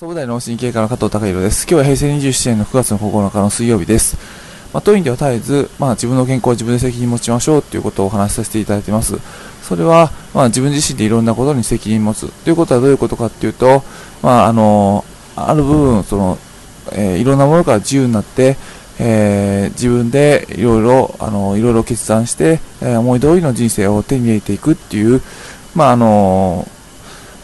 総務大脳神経科の加藤孝弘です。今日は平成27年の9月の9日の水曜日です。まあ、当院では絶えず、まあ、自分の健康は自分で責任持ちましょうということをお話しさせていただいています。それは、まあ、自分自身でいろんなことに責任持つということはどういうことかっていうと、まあ、あの、ある部分、その、えーいろんなものから自由になって、えー自分でいろいろ、あの、いろいろ決断して、えー思い通りの人生を手に入れていくっていう、まあ、あの、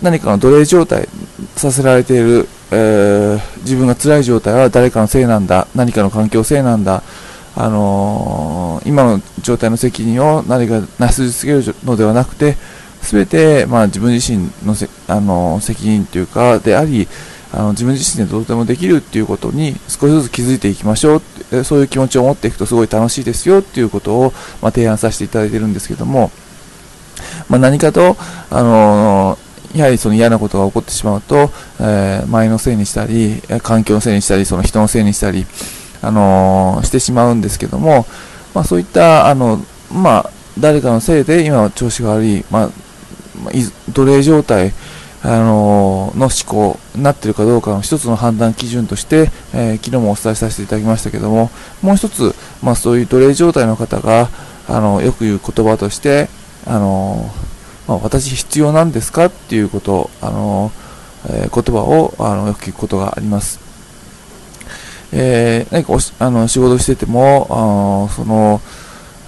何かの奴隷状態させられている、えー自分が辛い状態は誰かのせいなんだ、何かの環境せいなんだ、あのー今の状態の責任を何か成し続けるのではなくて、すべて、まあ、自分自身のせ、あのー責任というか、であり、あの自分自身でどうでもできるっていうことに少しずつ気づいていきましょうって、そういう気持ちを持っていくとすごい楽しいですよっていうことを、まあ、提案させていただいてるんですけども、まあ、何かと、あのーやはりその嫌なことが起こってしまうと、えー周りのせいにしたり、環境のせいにしたり、その人のせいにしたり、あのしてしまうんですけども、まあ、そういった、あの、まあ、誰かのせいで今は調子が悪い、まあ、奴隷状態、あのの思考になっているかどうかの一つの判断基準として、えー昨日もお伝えさせていただきましたけども、もう一つ、まあ、そういう奴隷状態の方が、あのよく言う言葉として、あのまあ、私必要なんですか？っていうこと、あのえー言葉をあのよく聞くことがあります。えー何かおしあの仕事してても、あのその、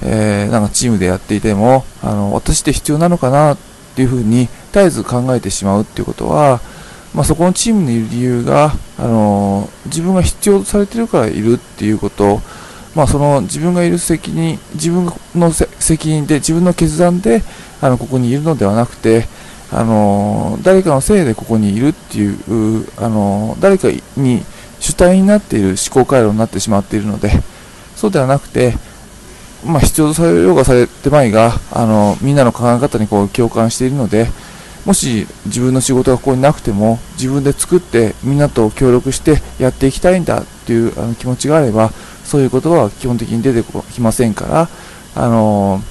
えーなんかチームでやっていても、あの私って必要なのかなっていうふうに絶えず考えてしまうっていうことは、まあ、そこのチームにいる理由が、あの自分が必要とされてるからいるっていうこと、まあ、その自分がいる責任、自分の責任で、自分の決断で、あのここにいるのではなくて、あの誰かのせいでここにいるっていう、あの誰かに主体になっている思考回路になってしまっているので、そうではなくて、まあ、必要とされようがされてまいが、あのみんなの考え方にこう共感しているので、もし自分の仕事がここになくても、自分で作ってみんなと協力してやっていきたいんだっていうあの気持ちがあれば、そういう言葉は基本的に出てきませんから、あの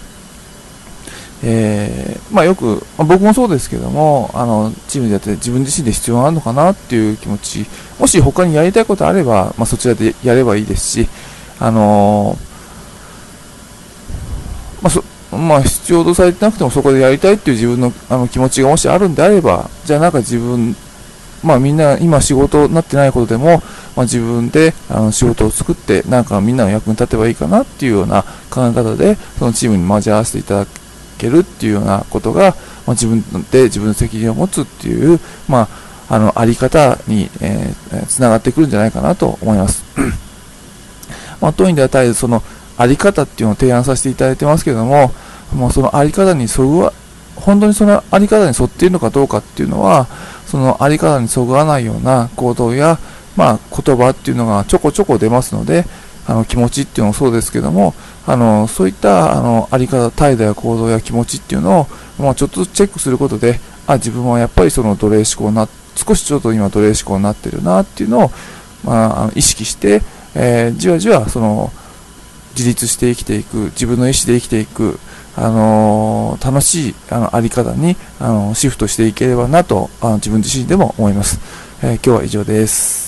えーまあ、よく、まあ僕もそうですけども、あのチームでやって自分自身で必要があるのかなっていう気持ち、もし他にやりたいことあれば、まあ、そちらでやればいいですし、あのまあそま、必要とされてなくてもそこでやりたいっていう自分のあの気持ちがもしあるんであれば、じゃあなんか自分、まあみんな今仕事になってないことでも、まあ、自分であの仕事を作って、なんかみんなの役に立てばいいかなっていうような考え方で、そのチームに交わらせていただけるっていうようなことが、まあ、自分で自分の責任を持つっていう、まあ、あの、あり方に、えー、つながってくるんじゃないかなと思います。まあ、当院では絶えずその、あり方っていうのを提案させていただいてますけども、もうそのあり方にそぐわ、本当にそのあり方に沿っているのかどうかっていうのは、そのあり方にそぐわないような行動や、まあ、言葉っていうのがちょこちょこ出ますので、あの気持ちっていうのもそうですけども、あのそういったあのあり方、態度や行動や気持ちっていうのを、まあ、ちょっとずつチェックすることで、あ、自分はやっぱりその奴隷思考な、少しちょっと今奴隷思考になってるなっていうのを、まあ、意識して、えーじわじわその自立して生きていく、自分の意思で生きていく、あのー楽しいあのあり方に、あのシフトしていければなとあの自分自身でも思います。えー今日は以上です。